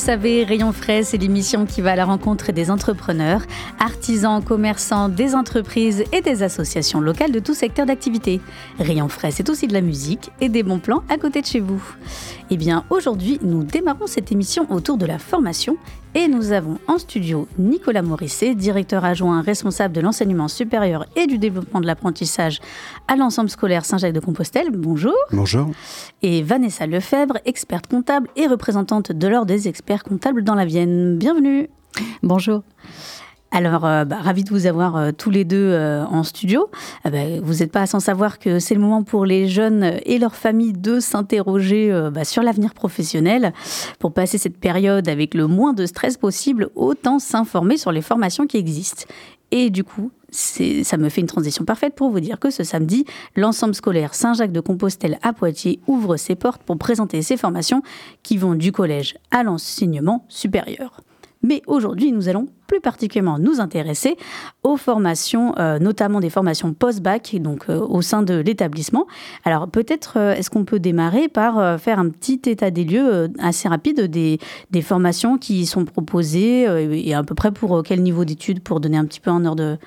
Savez, Rayon Frais, c'est l'émission qui va à la rencontre des entrepreneurs, artisans, commerçants, des entreprises et des associations locales de tout secteur d'activité. Rayon Frais, c'est aussi de la musique et des bons plans à côté de chez vous. Eh bien, aujourd'hui, nous démarrons cette émission autour de la formation et nous avons en studio Nicolas Morisset, directeur adjoint responsable de l'enseignement supérieur et du développement de l'apprentissage à l'ensemble scolaire Saint-Jacques-de-Compostelle. Bonjour. Bonjour. Et Vanessa Lefebvre, experte comptable et représentante de l'Ordre des experts comptables dans la Vienne. Bienvenue. Bonjour. Alors, euh, bah, ravi de vous avoir euh, tous les deux euh, en studio. Ah bah, vous n'êtes pas sans savoir que c'est le moment pour les jeunes et leurs familles de s'interroger bah, sur l'avenir professionnel. Pour passer cette période avec le moins de stress possible, autant s'informer sur les formations qui existent. Et du coup, ça me fait une transition parfaite pour vous dire que ce samedi, l'ensemble scolaire Saint-Jacques de Compostelle à Poitiers ouvre ses portes pour présenter ses formations qui vont du collège à l'enseignement supérieur. Mais aujourd'hui, nous allons plus particulièrement nous intéresser aux formations, euh, notamment des formations post-bac, donc euh, au sein de l'établissement. Alors peut-être euh, est-ce qu'on peut démarrer par faire un petit état des lieux assez rapide des, formations qui sont proposées et à peu près pour quel niveau d'études pour donner un petit peu un ordre,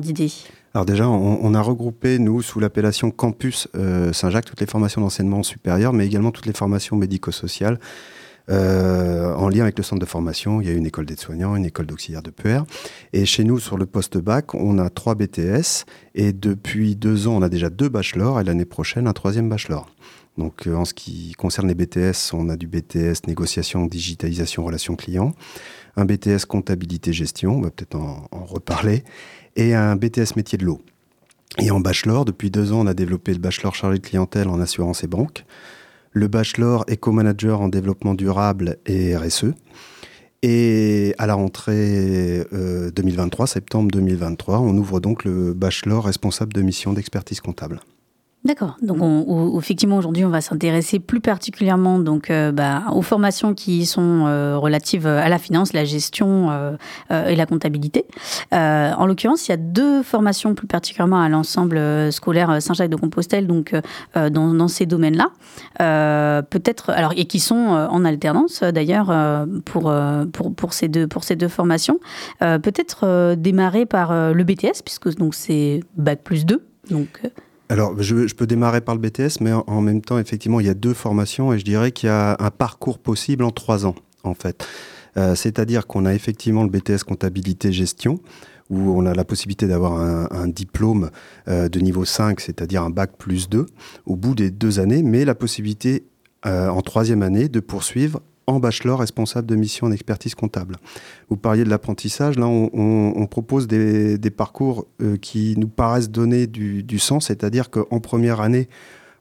d'idée? Alors déjà, on, a regroupé, nous, sous l'appellation Campus Saint-Jacques, toutes les formations d'enseignement supérieur, mais également toutes les formations médico-sociales. Euh, en lien avec le centre de formation, il y a une école d'aide-soignants, une école d'auxiliaire de PR. Et chez nous, sur le post-bac, on a trois BTS. Et depuis deux ans, on a déjà deux bachelors. Et l'année prochaine, un troisième bachelor. Donc, euh, en ce qui concerne les BTS, on a du BTS négociation, digitalisation, relations clients, un BTS comptabilité, gestion, on va peut-être en, en reparler, et un BTS métier de l'eau. Et en bachelor, depuis deux ans, on a développé le bachelor chargé de clientèle en assurance et banque le bachelor éco-manager en développement durable et RSE. Et à la rentrée 2023, septembre 2023, on ouvre donc le bachelor responsable de mission d'expertise comptable. D'accord. Donc, on, effectivement, aujourd'hui, on va s'intéresser plus particulièrement donc euh, bah, aux formations qui sont euh, relatives à la finance, la gestion euh, et la comptabilité. en l'occurrence, il y a deux formations plus particulièrement à l'ensemble scolaire Saint-Jacques-de-Compostelle, donc dans, dans, ces domaines-là, peut-être, alors et qui sont en alternance d'ailleurs pour, pour pour ces deux pour ces deux formations. peut-être démarrer par le BTS puisque donc c'est bac plus 2. Donc alors, je, peux démarrer par le BTS, mais en, même temps, effectivement, il y a deux formations et je dirais qu'il y a un parcours possible en trois ans, en fait. Euh, c'est-à-dire qu'on a effectivement le BTS comptabilité gestion, où on a la possibilité d'avoir un, diplôme euh, de niveau 5, c'est-à-dire un bac plus 2, au bout des deux années, mais la possibilité euh, en troisième année de poursuivre en bachelor responsable de mission en expertise comptable. Vous parliez de l'apprentissage, là on, propose des, parcours euh, qui nous paraissent donner du, sens, c'est-à-dire qu'en première année,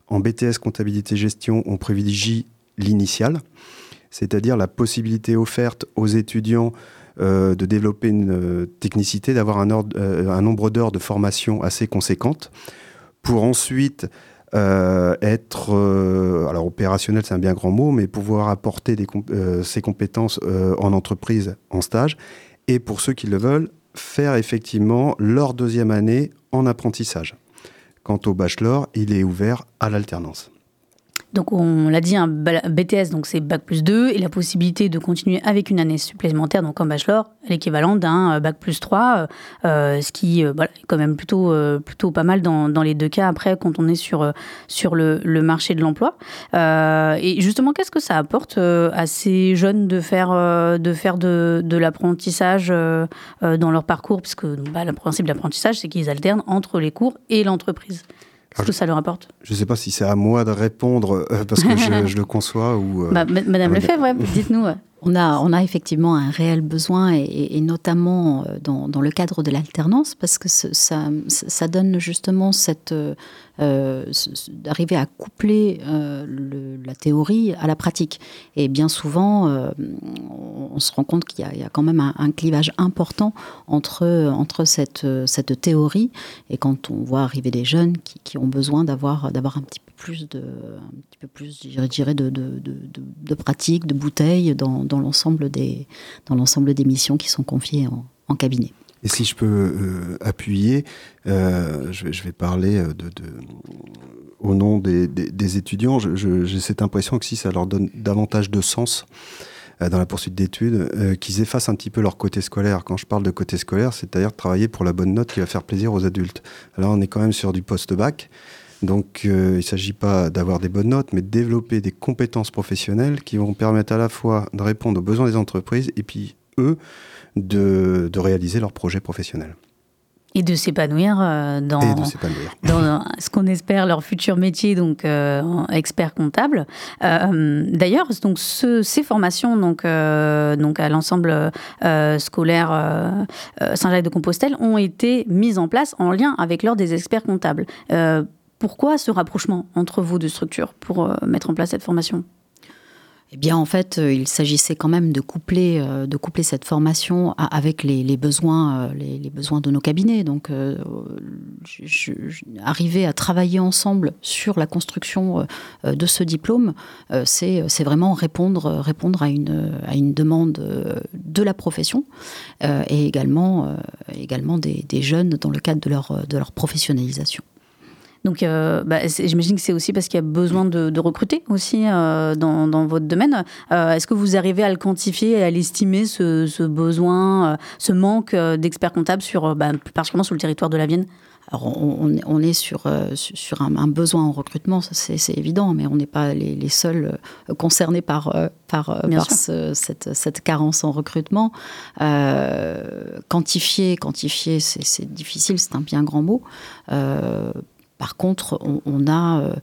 en BTS comptabilité gestion, on privilégie l'initial, c'est-à-dire la possibilité offerte aux étudiants euh, de développer une euh, technicité, d'avoir un, un, nombre d'heures de formation assez conséquente, pour ensuite euh, être, euh, alors opérationnel c'est un bien grand mot, mais pouvoir apporter euh, ses compétences en entreprise, en stage, et pour ceux qui le veulent, faire effectivement leur deuxième année en apprentissage. Quant au bachelor, il est ouvert à l'alternance. Donc on l'a dit, un BTS, donc c'est Bac plus 2, et la possibilité de continuer avec une année supplémentaire, donc en bachelor, l'équivalent d'un euh, Bac plus 3, euh, euh, ce qui est quand même plutôt, plutôt pas mal dans, dans, les deux cas après quand on est sur, sur le, le marché de l'emploi. et justement, qu'est-ce que ça apporte à ces jeunes de faire de, faire de, de l'apprentissage dans leur parcours? Puisque bah, le principe de l'apprentissage, c'est qu'ils alternent entre les cours et l'entreprise. Qu'est-ce que ça leur apporte? Je ne sais pas si c'est à moi de répondre parce que je, je, le conçois ou. Bah, Madame Lefebvre, ouais, dites-nous. On a, on a effectivement un réel besoin, et, notamment dans, dans, le cadre de l'alternance, parce que ça, ça donne justement cette, euh, d'arriver à coupler euh, la théorie à la pratique. Et bien souvent, euh, on se rend compte qu'il y, a quand même un, clivage important entre, entre cette, cette théorie et quand on voit arriver des jeunes qui, ont besoin d'avoir, un petit peu plus de, un petit peu plus, de, de, de, de pratique, de bouteilles dans, dans l'ensemble des, dans l'ensemble des missions qui sont confiées en, cabinet. Et si je peux euh, appuyer, euh, je, vais, parler de, au nom des, des, étudiants. J'ai cette impression que si ça leur donne davantage de sens euh, dans la poursuite d'études, euh, qu'ils effacent un petit peu leur côté scolaire. Quand je parle de côté scolaire, c'est-à-dire travailler pour la bonne note qui va faire plaisir aux adultes. Alors on est quand même sur du post-bac. Donc euh, il ne s'agit pas d'avoir des bonnes notes, mais de développer des compétences professionnelles qui vont permettre à la fois de répondre aux besoins des entreprises et puis eux de, de réaliser leurs projets professionnels. Et de s'épanouir euh, dans, dans, ce qu'on espère leur futur métier, donc euh, expert comptable. Euh, D'ailleurs, donc ce, ces formations, donc, euh, donc à l'ensemble scolaire Saint-Jacques-de-Compostelle, ont été mises en place en lien avec l'ordre des experts comptables. Pourquoi ce rapprochement entre vos deux structures pour mettre en place cette formation? Eh bien, en fait, euh, il s'agissait quand même de coupler, euh, cette formation avec les, besoins, euh, de nos cabinets. Donc, euh, arriver à travailler ensemble sur la construction euh, de ce diplôme, euh, c'est vraiment répondre, répondre à une, demande de la profession et également, des, jeunes dans le cadre de leur, de leur professionnalisation. Donc, euh, bah, j'imagine que c'est aussi parce qu'il y a besoin de, de recruter aussi euh, dans, dans, votre domaine. Euh, Est-ce que vous arrivez à le quantifier et à l'estimer, ce, ce, besoin, ce manque d'experts comptables, sur, bah, plus particulièrement sur le territoire de la Vienne? Alors on, on, est sur, sur un, un, besoin en recrutement, c'est évident, mais on n'est pas les, les, seuls concernés par, par, par ce, cette, cette, carence en recrutement. Euh, quantifier, quantifier c'est difficile, c'est un bien grand mot. Euh, par contre, on, on a,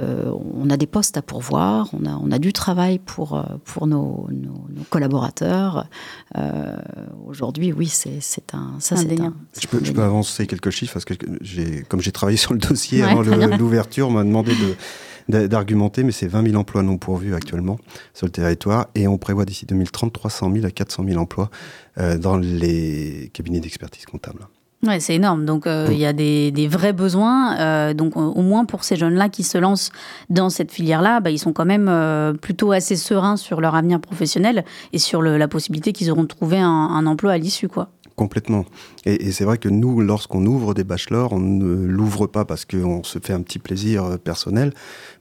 euh, on a des postes à pourvoir, on a, on a du travail pour, pour nos, nos, nos collaborateurs. Euh, Aujourd'hui, oui, c'est un, ça, c'est un, je, peux, je peux avancer quelques chiffres parce que comme j'ai travaillé sur le dossier ouais, avant l'ouverture, on m'a demandé de d'argumenter, mais c'est 20 000 emplois non pourvus actuellement sur le territoire et on prévoit d'ici 2030 300 000 à 400 000 emplois euh, dans les cabinets d'expertise comptable. Ouais, c'est énorme. Donc, euh, il y a des, des vrais besoins. Euh, donc, au moins pour ces jeunes-là qui se lancent dans cette filière-là, bah, ils sont quand même euh, plutôt assez sereins sur leur avenir professionnel et sur le, la possibilité qu'ils auront de trouver un, un emploi à l'issue, quoi. Complètement. Et, c'est vrai que nous, lorsqu'on ouvre des bachelors, on ne l'ouvre pas parce qu'on se fait un petit plaisir euh, personnel,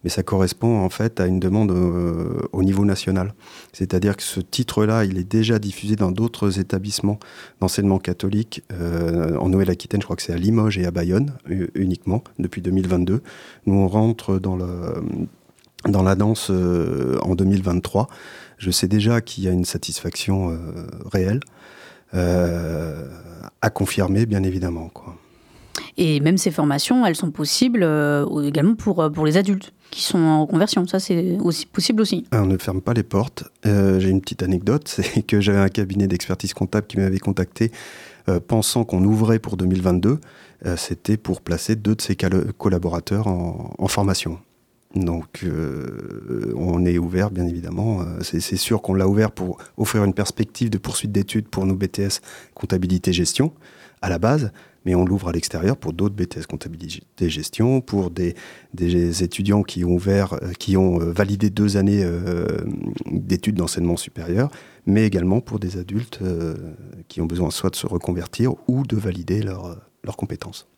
mais ça correspond en fait à une demande euh, au niveau national. C'est-à-dire que ce titre-là, il est déjà diffusé dans d'autres établissements d'enseignement catholique. Euh, en Nouvelle-Aquitaine, je crois que c'est à Limoges et à Bayonne uniquement depuis 2022. Nous, on rentre dans, la danse en 2023. Je sais déjà qu'il y a une satisfaction réelle à confirmer, bien évidemment. Quoi. Et même ces formations, elles sont possibles euh, également pour, euh, pour les adultes qui sont en conversion. Ça, c'est aussi possible aussi. Alors, on ne ferme pas les portes. Euh, J'ai une petite anecdote, c'est que j'avais un cabinet d'expertise comptable qui m'avait contacté euh, pensant qu'on ouvrait pour 2022. Euh, C'était pour placer deux de ses collaborateurs en, en formation. Donc, euh, on est ouvert, bien évidemment. Euh, c'est sûr qu'on l'a ouvert pour offrir une perspective de poursuite d'études pour nos BTS comptabilité-gestion à la base, mais on l'ouvre à l'extérieur pour d'autres BTS comptabilité-gestion, pour des, étudiants qui ont, ouvert, euh, qui ont validé deux années d'études d'enseignement supérieur, mais également pour des adultes qui ont besoin soit de se reconvertir ou de valider leurs leur compétences.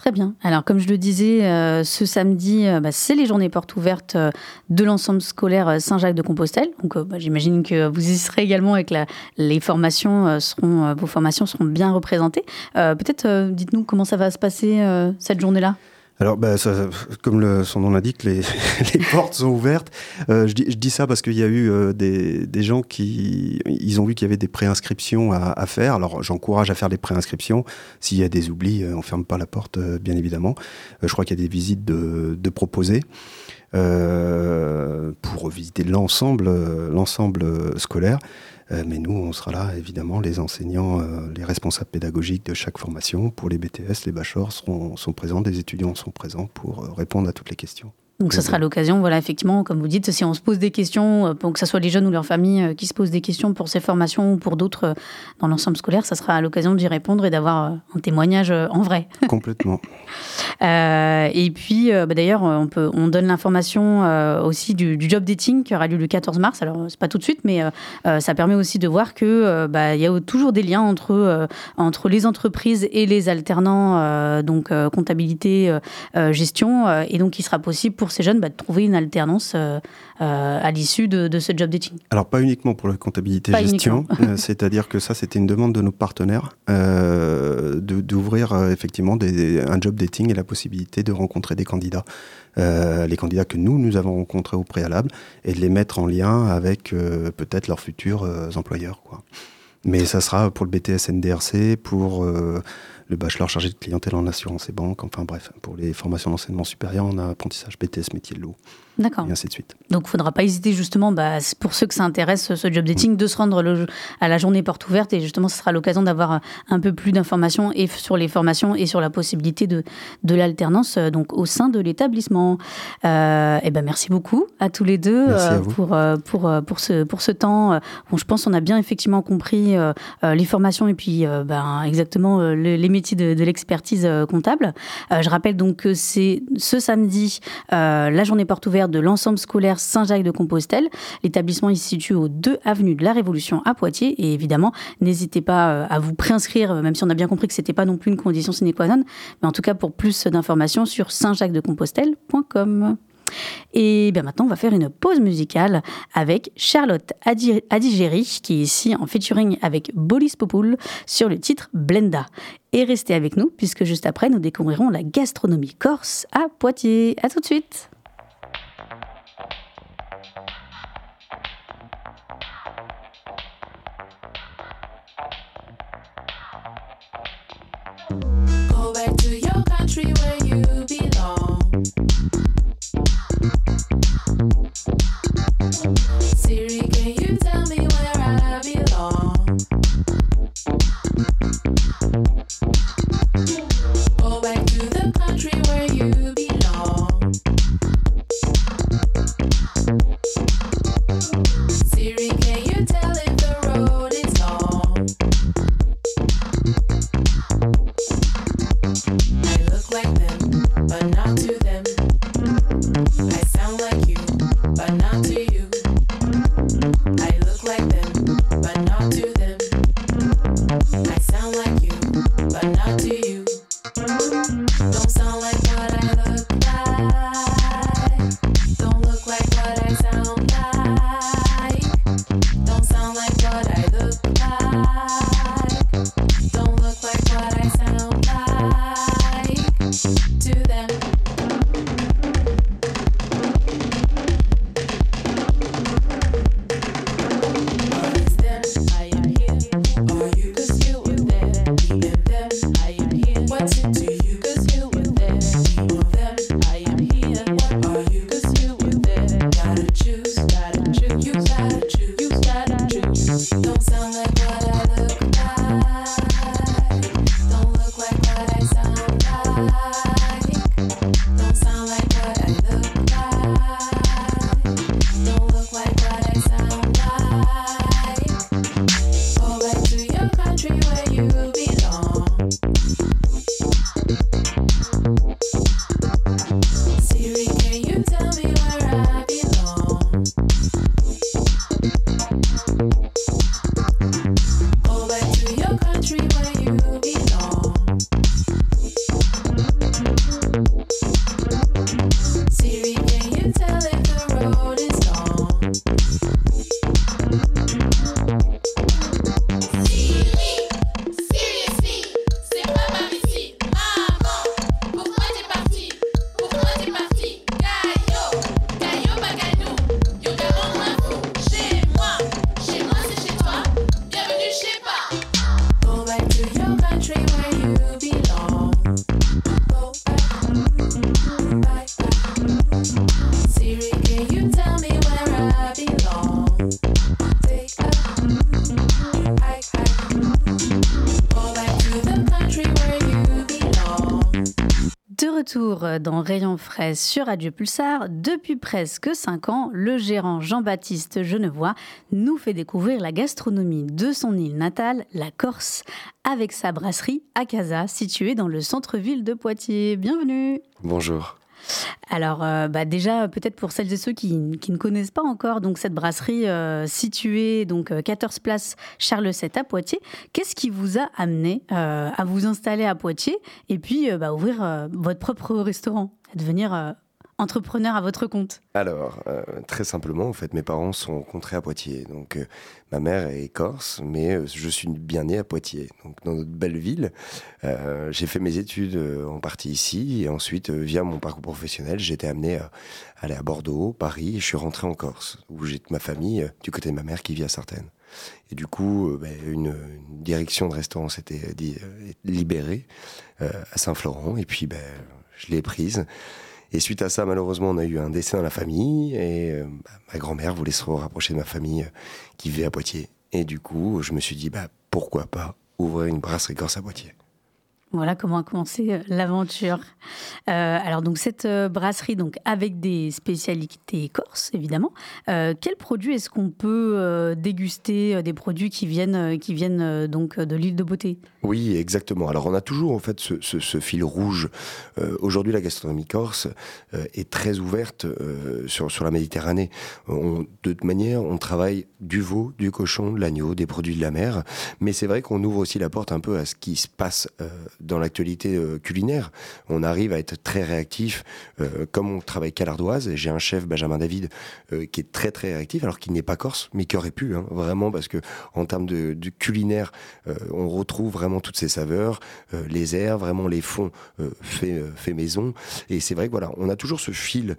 Très bien. Alors, comme je le disais, euh, ce samedi, euh, bah, c'est les journées portes ouvertes euh, de l'ensemble scolaire Saint-Jacques-de-Compostelle. Donc, bah, j'imagine que vous y serez également et que les formations seront, vos formations seront bien représentées. Peut-être, dites-nous comment ça va se passer cette journée-là? Alors, bah, ça, comme le, son nom l'indique, les, les, portes sont ouvertes. Euh, je, dis, je, dis, ça parce qu'il y a eu euh, des, des, gens qui ils ont vu qu'il y avait des préinscriptions à, à faire. Alors, j'encourage à faire des préinscriptions. S'il y a des oublis, euh, on ferme pas la porte, euh, bien évidemment. Euh, je crois qu'il y a des visites de, de proposer. pour visiter l'ensemble l'ensemble scolaire. Euh, mais nous, on sera là, évidemment, les enseignants, euh, les responsables pédagogiques de chaque formation. Pour les BTS, les bachelors seront, sont présents, des étudiants sont présents pour euh, répondre à toutes les questions. Donc ça sera l'occasion, voilà, effectivement, comme vous dites, si on se pose des questions, pour que ce soit les jeunes ou leurs familles qui se posent des questions pour ces formations ou pour d'autres dans l'ensemble scolaire, ça sera l'occasion d'y répondre et d'avoir un témoignage en vrai. Complètement. euh, et puis, bah, d'ailleurs, on, peut, on donne l'information euh, aussi du, du, job dating qui aura lieu le 14 mars. Alors, c'est pas tout de suite, mais euh, ça permet aussi de voir que bah, il y a toujours des liens entre, entre les entreprises et les alternants, donc comptabilité, gestion. et donc, il sera possible pour ces jeunes bah, de trouver une alternance à l'issue de, de, ce job dating. Alors, pas uniquement pour la comptabilité pas gestion, c'est-à-dire que ça, c'était une demande de nos partenaires d'ouvrir effectivement des, un job dating et la possibilité de rencontrer des candidats. Euh, les candidats que nous, nous avons rencontrés au préalable, et de les mettre en lien avec euh, peut-être leurs futurs euh, employeurs. Quoi. Mais ça sera pour le BTS NDRC, pour le bachelor chargé de clientèle en assurance et banque, enfin bref, pour les formations d'enseignement supérieur en apprentissage BTS métier de l'eau. D'accord. Et ainsi de suite. Donc, il ne faudra pas hésiter justement, bah, pour ceux que ça intéresse, ce job dating, mmh. de se rendre le, à la journée porte ouverte. Et justement, ce sera l'occasion d'avoir un peu plus d'informations et sur les formations et sur la possibilité de, de l'alternance donc au sein de l'établissement. Euh, et ben, merci beaucoup à tous les deux euh, pour, pour, pour, ce, pour ce temps. Bon, je pense qu'on a bien effectivement compris euh, les formations et puis ben, exactement les, les métiers de, de l'expertise comptable. je rappelle donc que c'est ce samedi la journée porte ouverte de l'ensemble scolaire Saint-Jacques de Compostelle. L'établissement est situé aux 2 avenues de la Révolution à Poitiers. Et évidemment, n'hésitez pas à vous préinscrire, même si on a bien compris que ce n'était pas non plus une condition sine qua non. Mais en tout cas, pour plus d'informations sur saintjacquesdecompostelle.com. Et bien maintenant, on va faire une pause musicale avec Charlotte Adigéry, qui est ici en featuring avec Bolis Popoul sur le titre Blenda. Et restez avec nous, puisque juste après, nous découvrirons la gastronomie corse à Poitiers. À tout de suite! Back to your country where you I've been retour dans Rayon Frais sur Radio Pulsar. Depuis presque 5 ans, le gérant Jean-Baptiste Genevois nous fait découvrir la gastronomie de son île natale, la Corse, avec sa brasserie Akaza, située dans le centre-ville de Poitiers. Bienvenue Bonjour. Alors euh, bah déjà peut-être pour celles et ceux qui, ne connaissent pas encore donc cette brasserie euh, située donc euh, 14 place Charles VII à Poitiers, qu'est-ce qui vous a amené euh, à vous installer à Poitiers et puis euh, bah, ouvrir euh, votre propre restaurant, à devenir euh, entrepreneur à votre compte Alors, euh, très simplement, en fait, mes parents sont rencontrés à Poitiers. Donc, euh, ma mère est corse, mais euh, je suis bien né à Poitiers, donc dans notre belle ville. J'ai fait mes études en partie ici, et ensuite, via mon parcours professionnel, j'ai été amené à aller à Bordeaux, Paris, et je suis rentré en Corse, où j'ai ma famille, du côté de ma mère, qui vit à Sartène. Et du coup, ben, une, direction de restaurant s'était libérée à Saint-Florent, et puis ben, je l'ai prise. Et suite à ça, malheureusement, on a eu un décès dans la famille et euh, bah, ma grand-mère voulait se rapprocher de ma famille euh, qui vivait à Poitiers. Et du coup, je me suis dit, bah, pourquoi pas ouvrir une brasserie corse à Poitiers. Voilà comment a commencé euh, l'aventure. Euh, alors donc cette euh, brasserie donc avec des spécialités corses évidemment. Quels produits est-ce qu'on peut déguster des produits qui viennent qui viennent donc de l'île de Beauté? Oui, exactement. Alors, on a toujours en fait ce, ce- fil rouge. Aujourd'hui, la gastronomie corse est très ouverte sur, sur la Méditerranée. De toute manière, on travaille du veau, du cochon, de l'agneau, des produits de la mer. Mais c'est vrai qu'on ouvre aussi la porte un peu à ce qui se passe dans l'actualité euh, culinaire. On arrive à être très réactif. Euh, comme on travaille qu'à l'ardoise, j'ai un chef, Benjamin David, euh, qui est très très réactif, alors qu'il n'est pas corse, mais qui aurait pu, hein, vraiment, parce que en termes de, culinaire, on retrouve vraiment toutes ces saveurs, les airs, vraiment les fonds fait maison. Et c'est vrai voilà, on a toujours ce fil,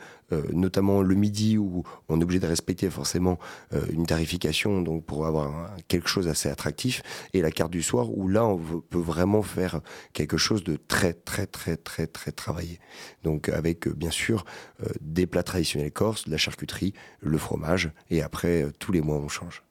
notamment le midi où on est obligé de respecter forcément euh, une tarification, donc pour avoir quelque chose assez attractif, et la carte du soir où là on peut vraiment faire quelque chose de très très très très très travaillé. Donc avec euh, bien sûr euh, des plats traditionnels corses, de la charcuterie, le fromage, et après euh, tous les mois on change.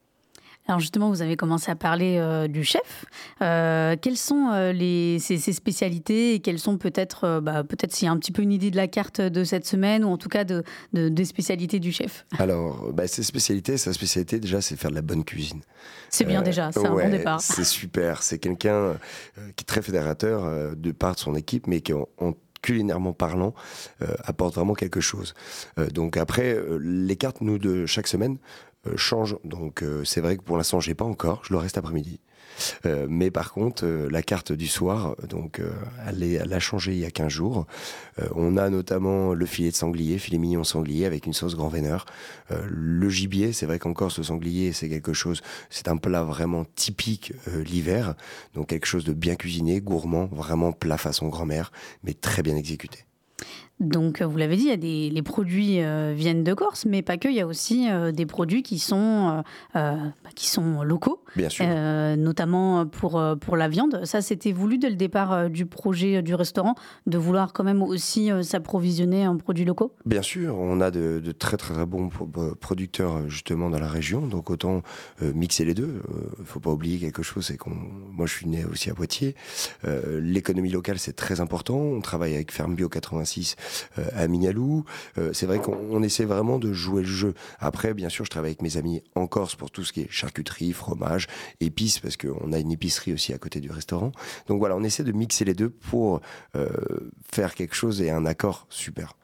Alors justement, vous avez commencé à parler euh, du chef. Euh, quelles sont euh, les, ses, ses spécialités et quelles sont peut-être, bah, peut-être s'il y a un petit peu une idée de la carte de cette semaine ou en tout cas de, de- des spécialités du chef? Alors, bah, ses spécialités, sa spécialité déjà, c'est faire de la bonne cuisine. C'est bien déjà, c'est un ouais, bon départ. C'est super. C'est quelqu'un qui est très fédérateur de part de son équipe, mais qui, en, en culinairement parlant, euh, apporte vraiment quelque chose. Euh, donc après, euh, les cartes, nous, de chaque semaine, euh, changent. Donc euh, c'est vrai que pour l'instant, j'ai pas encore. Je le reste après-midi. Euh, mais par contre, euh, la carte du soir, donc euh, elle, est- elle a changé il y a 15 jours. Euh, on a notamment le filet de sanglier, filet mignon sanglier avec une sauce grand veineur. Le gibier, c'est vrai qu'encore ce sanglier, c'est quelque chose, c'est un plat vraiment typique l'hiver, donc quelque chose de bien cuisiné, gourmand, vraiment plat façon grand-mère, mais très bien exécuté. Donc, euh, vous l'avez dit, il y a des, les produits euh, viennent de Corse, mais pas que. Il y a aussi euh, des produits qui sont, euh, bah, qui sont locaux, Bien sûr. notamment pour, pour la viande. Ça, c'était voulu dès le départ du projet du restaurant, de vouloir quand même aussi s'approvisionner en produits locaux. Bien sûr, on a de, de très très bons pro- pro- producteurs justement dans la région, donc autant mixer les deux. Il faut pas oublier quelque chose, c'est qu'on, moi je suis né aussi à Poitiers. L'économie locale c'est très important. On travaille avec Ferme Bio 86 euh, à Mignalou. Euh, c'est vrai qu'on on essaie vraiment de jouer le jeu. Après, bien sûr, je travaille avec mes amis en Corse pour tout ce qui est charcuterie, fromage, épices, parce qu'on a une épicerie aussi à côté du restaurant. Donc voilà, on essaie de mixer les deux pour euh, faire quelque chose et un accord super.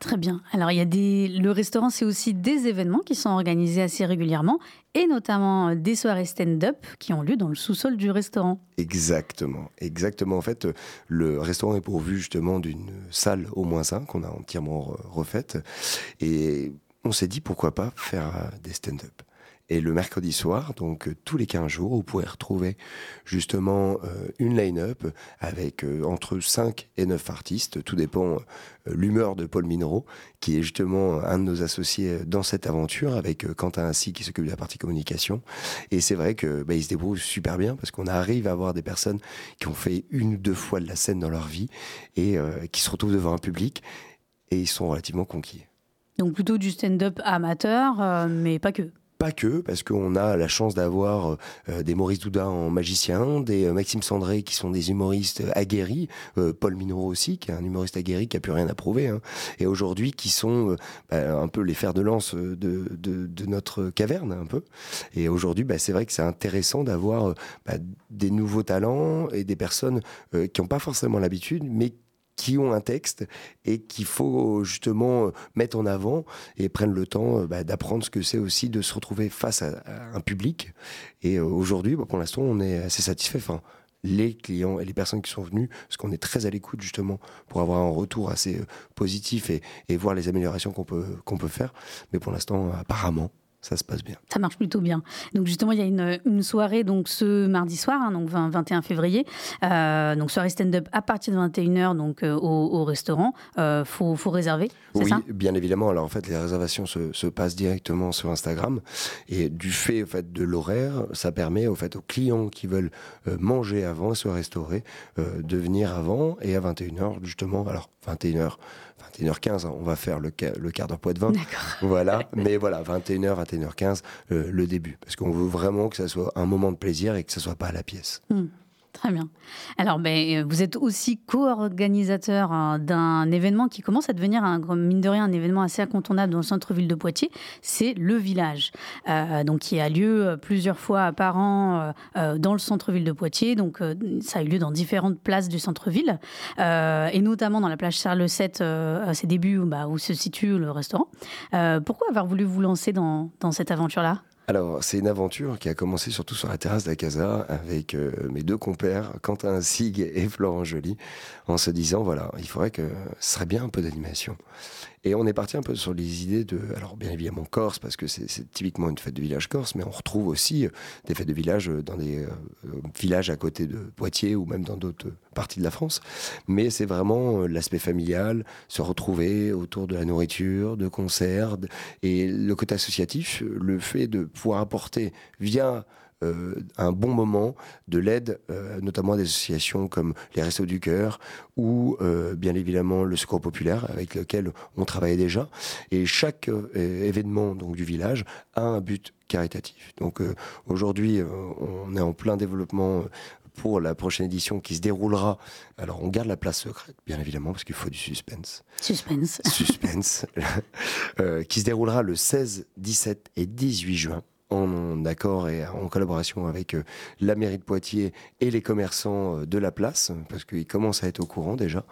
Très bien. Alors, il y a des, le restaurant, c'est aussi des événements qui sont organisés assez régulièrement, et notamment euh, des soirées stand-up qui ont lieu dans le sous-sol du restaurant. Exactement, exactement. En fait, euh, le restaurant est pourvu justement d'une salle au moins un qu'on a entièrement re- refaite, et on s'est dit pourquoi pas faire euh, des stand-up. Et le mercredi soir, donc euh, tous les 15 jours, vous pourrez retrouver justement euh, une line-up avec euh, entre 5 et 9 artistes. Tout dépend euh, l'humeur de Paul Minero, qui est justement un de nos associés dans cette aventure, avec Quentin Assis qui s'occupe de la partie communication. Et c'est vrai que bah, se débrouille super bien parce qu'on arrive à avoir des personnes qui ont fait une ou deux fois de la scène dans leur vie et qui se retrouvent devant un public et ils sont relativement conquis. Donc, plutôt du stand-up amateur, mais pas que. Pas que, parce qu'on a la chance d'avoir euh, des Maurice Douda en magicien, des euh, Maxime Sandré qui sont des humoristes aguerris, euh, Paul Minot aussi, qui est un humoriste aguerri qui a plus rien à prouver, hein, et aujourd'hui qui sont euh, bah, un peu les fers de lance de, de, de notre caverne, un peu. Et aujourd'hui, bah, c'est vrai que c'est intéressant d'avoir bah, des nouveaux talents et des personnes qui n'ont pas forcément l'habitude, mais qui ont un texte et qu'il faut justement mettre en avant et prendre le temps euh, bah, d'apprendre ce que c'est aussi de se retrouver face à, un public. Et euh, aujourd'hui, bah, pour l'instant, on est assez satisfait. Enfin, les clients et les personnes qui sont venus, parce qu'on est très à l'écoute justement pour avoir un retour assez euh, positif et, et voir les améliorations qu'on peut, qu'on peut faire. Mais pour l'instant, apparemment, ça se passe bien. Ça marche plutôt bien. Donc justement, il y a une, une soirée donc ce mardi soir, hein, donc 20, 21 février. Euh, donc soirée stand-up à partir de 21h donc euh, au, au restaurant. Euh, faut, faut réserver, Oui, ça? bien évidemment. Alors en fait, les réservations se, se passent directement sur Instagram et du fait, au fait de l'horaire, ça permet au fait aux clients qui veulent euh, manger avant, se restaurer, de venir avant et à 21h justement. Alors 21h, 21h15, hein, on va faire le, le quart d'heure poids de vin. Voilà, mais voilà, 21h, 21h15, euh, le début, parce qu'on veut vraiment que ça soit un moment de plaisir et que ça soit pas à la pièce. Hmm. Très bien. Alors, ben, euh, vous êtes aussi co-organisateur hein, d'un événement qui commence à devenir, un, mine de rien, un événement assez incontournable dans le centre-ville de Poitiers. C'est le village, euh, donc qui a lieu euh, plusieurs fois par an dans le centre-ville de Poitiers. Donc, ça a eu lieu dans différentes places du centre-ville, et notamment dans la plage Charles VII, à ses débuts, bah, où se situe le restaurant. Pourquoi avoir voulu vous lancer dans cette aventure-là? Alors, c'est une aventure qui a commencé surtout sur la terrasse Casa avec euh, mes deux compères, Quentin Sig et Florent Joly, en se disant, voilà, il faudrait que ce serait bien un peu d'animation. Et on est parti un peu sur les idées de, alors bien évidemment Corse, parce que c'est typiquement une fête de village corse, mais on retrouve aussi euh, des fêtes de village euh, dans des euh, villages à côté de Poitiers ou même dans d'autres parties de la France. Mais c'est vraiment l'aspect familial, se retrouver autour de la nourriture, de concerts, et le côté associatif, le fait de pouvoir apporter via euh, un bon moment de l'aide, euh, notamment à des associations comme les Restos du Cœur ou euh, bien évidemment le Secours Populaire avec lequel on travaillait déjà. Et chaque événement donc du village a un but caritatif. Donc aujourd'hui, on est en plein développement pour la prochaine édition qui se déroulera. Alors on garde la place secrète, bien évidemment, parce qu'il faut du suspense Suspense. suspense, euh, qui se déroulera le 16, 17 et 18 juin en accord et en collaboration avec euh, la mairie de Poitiers et les commerçants euh, de la place, parce qu'ils commencent à être au courant déjà,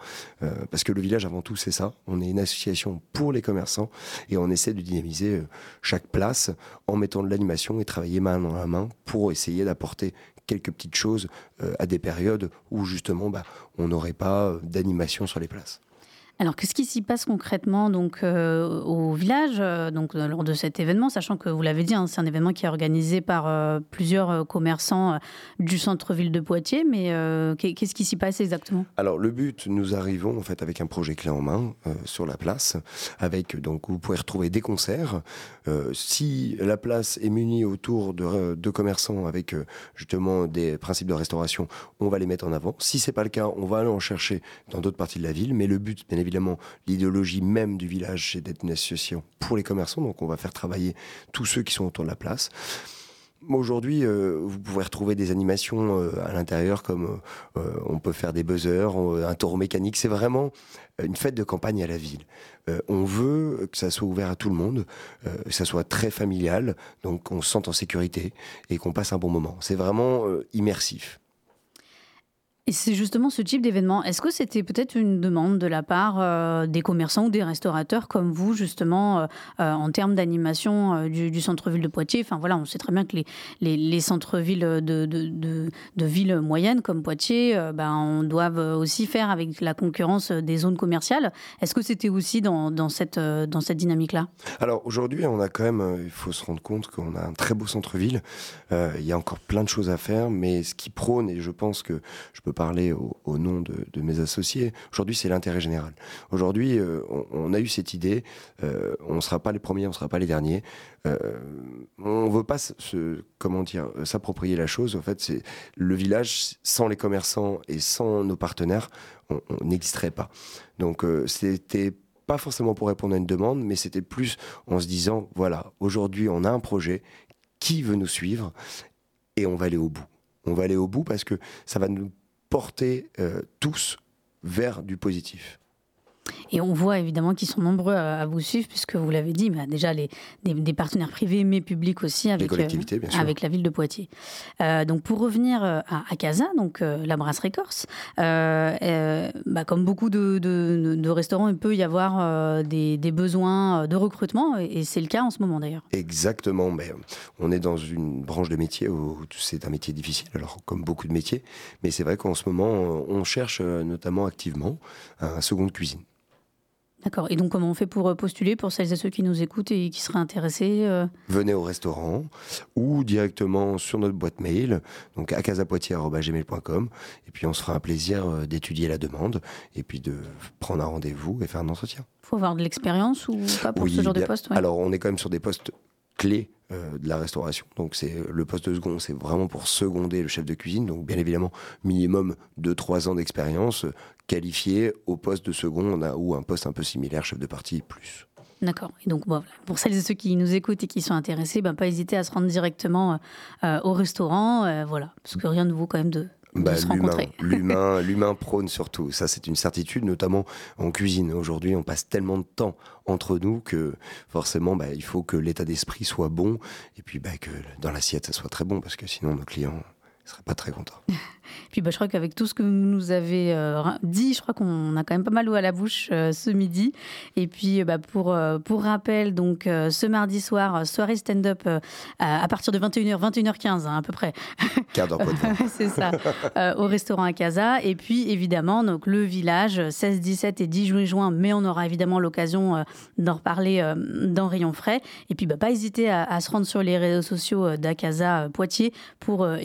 euh, parce que le village avant tout c'est ça, on est une association pour les commerçants et on essaie de dynamiser chaque place en mettant de l'animation et travailler main dans la main pour essayer d'apporter quelques petites choses à des périodes où justement bah, on n'aurait pas d'animation sur les places. Alors, qu'est-ce qui s'y passe concrètement donc euh, au village euh, donc euh, lors de cet événement, sachant que vous l'avez dit, hein, c'est un événement qui est organisé par plusieurs commerçants du centre-ville de Poitiers, mais qu'est- qu'est-ce qui s'y passe exactement? Alors le but, nous arrivons en fait avec un projet clé en main sur la place, avec donc vous pouvez retrouver des concerts. Si la place est munie autour de, commerçants avec justement des principes de restauration, on va les mettre en avant. Si c'est pas le cas, on va aller en chercher dans d'autres parties de la ville. Mais le but, bien évidemment, l'idéologie même du village, c'est d'être une association pour les commerçants. Donc on va faire travailler tous ceux qui sont autour de la place. Aujourd'hui, euh, vous pouvez retrouver des animations euh, à l'intérieur comme euh, on peut faire des buzzers, un taureau mécanique. C'est vraiment une fête de campagne à la ville. On veut que ça soit ouvert à tout le monde, que ça soit très familial, donc qu'on se sente en sécurité et qu'on passe un bon moment. C'est vraiment immersif. Et c'est justement ce type d'événement. Est-ce que c'était peut-être une demande de la part euh, des commerçants ou des restaurateurs comme vous, justement, euh, euh, en termes d'animation du, centre-ville de Poitiers? Enfin voilà, on sait très bien que les, les, les centres-villes de, villes moyennes comme Poitiers, ben, on doivent aussi faire avec la concurrence des zones commerciales. Est-ce que c'était aussi dans, cette, dynamique-là? Alors aujourd'hui, on a quand même, il faut se rendre compte qu'on a un très beau centre-ville. Il y a encore plein de choses à faire, mais ce qui prône, et je pense que je peux parler au, nom de, mes associés, aujourd'hui c'est l'intérêt général. Aujourd'hui, euh, on, a eu cette idée, euh, on ne sera pas les premiers, on ne sera pas les derniers. Euh, on veut pas se, comment dire, s'approprier la chose. En fait, c'est le village sans les commerçants et sans nos partenaires, on, n'existerait pas. Donc c'était pas forcément pour répondre à une demande, mais c'était plus en se disant, voilà, aujourd'hui on a un projet, qui veut nous suivre Et on va aller au bout. On va aller au bout parce que ça va nous porter euh, tous vers du positif. Et on voit évidemment qu'ils sont nombreux à, à vous suivre, puisque vous l'avez dit, bah, déjà les, des, des partenaires privés, mais publics aussi, avec, sûr. avec la ville de Poitiers. Euh, donc pour revenir euh, à, à Casa, donc euh, la brasserie corse, euh, euh, bah, comme beaucoup de, de, de restaurants, il peut y avoir euh, des, des besoins de recrutement, et, c'est le cas en ce moment d'ailleurs. Exactement, mais on est dans une branche de métier où c'est un métier difficile, alors comme beaucoup de métiers, mais c'est vrai qu'en ce moment, on cherche euh, notamment activement un second de cuisine. D'accord. Et donc comment on fait pour euh, postuler pour celles et ceux qui nous écoutent et qui seraient intéressés euh, Venez au restaurant ou directement sur notre boîte mail, donc à casapoitiers.gmail.com, et puis on se fera un plaisir euh, d'étudier la demande et puis de prendre un rendez-vous et faire un entretien. faut avoir de l'expérience ou pas pour Oui, ce genre de poste ouais. Alors, on est quand même sur des postes clés de la restauration. Donc, c'est le poste de second, c'est vraiment pour seconder le chef de cuisine. Donc, bien évidemment, minimum de 3 ans d'expérience qualifié au poste de second on a, ou un poste un peu similaire, chef de partie plus. D'accord. Et donc, bon, pour celles et ceux qui nous écoutent et qui sont intéressés, ben, pas hésiter à se rendre directement euh, euh, au restaurant. euh, voilà. Parce que rien ne vaut quand même de, Bah, l'humain, l'humain prône surtout. Ça, c'est une certitude, notamment en cuisine. Aujourd'hui, on passe tellement de temps entre nous que forcément, bah, il faut que l'état d'esprit soit bon et puis bah, que dans l'assiette, ça soit très bon parce que sinon, nos clients ne seraient pas très contents. Puis bah, je crois qu'avec tout ce que vous nous avez euh, dit, je crois qu'on a quand même pas mal l'eau à la bouche euh, ce midi. Et puis euh, bah, pour, euh, pour rappel, donc ce mardi soir, soirée stand-up à partir de 21h, 21h15 hein, à peu près. Quart d'heure c'est ça, au restaurant à Casa. Et puis évidemment, donc, le village, 16, 17 et 10 juin, mais on aura évidemment l'occasion d'en reparler dans Rayon Frais. Et puis, bah, pas hésiter à, à se rendre sur les réseaux sociaux euh, Poitiers pour euh,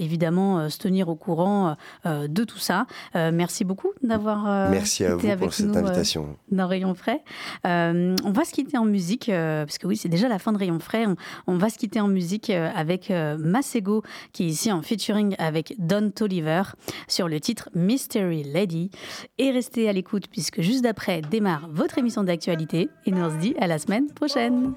évidemment euh, se tenir au courant euh, de tout ça. Euh, merci beaucoup d'avoir euh, Merci à été vous avec pour cette nous, euh, invitation. dans Rayon Frais. Euh, on va se quitter en musique, euh, parce que oui, c'est déjà la fin de Rayon Frais. On, on va se quitter en musique euh, avec euh, Masego, qui est ici en featuring avec Don Toliver sur le titre Mystery Lady. Et restez à l'écoute, puisque juste d'après démarre votre émission d'actualité. Et nous on se dit à la semaine prochaine.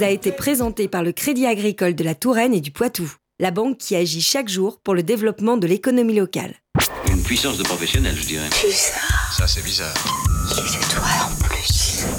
Vous a été présentée par le Crédit Agricole de la Touraine et du Poitou, la banque qui agit chaque jour pour le développement de l'économie locale. Une puissance de professionnel, je dirais. Ça, c'est bizarre. c'est toi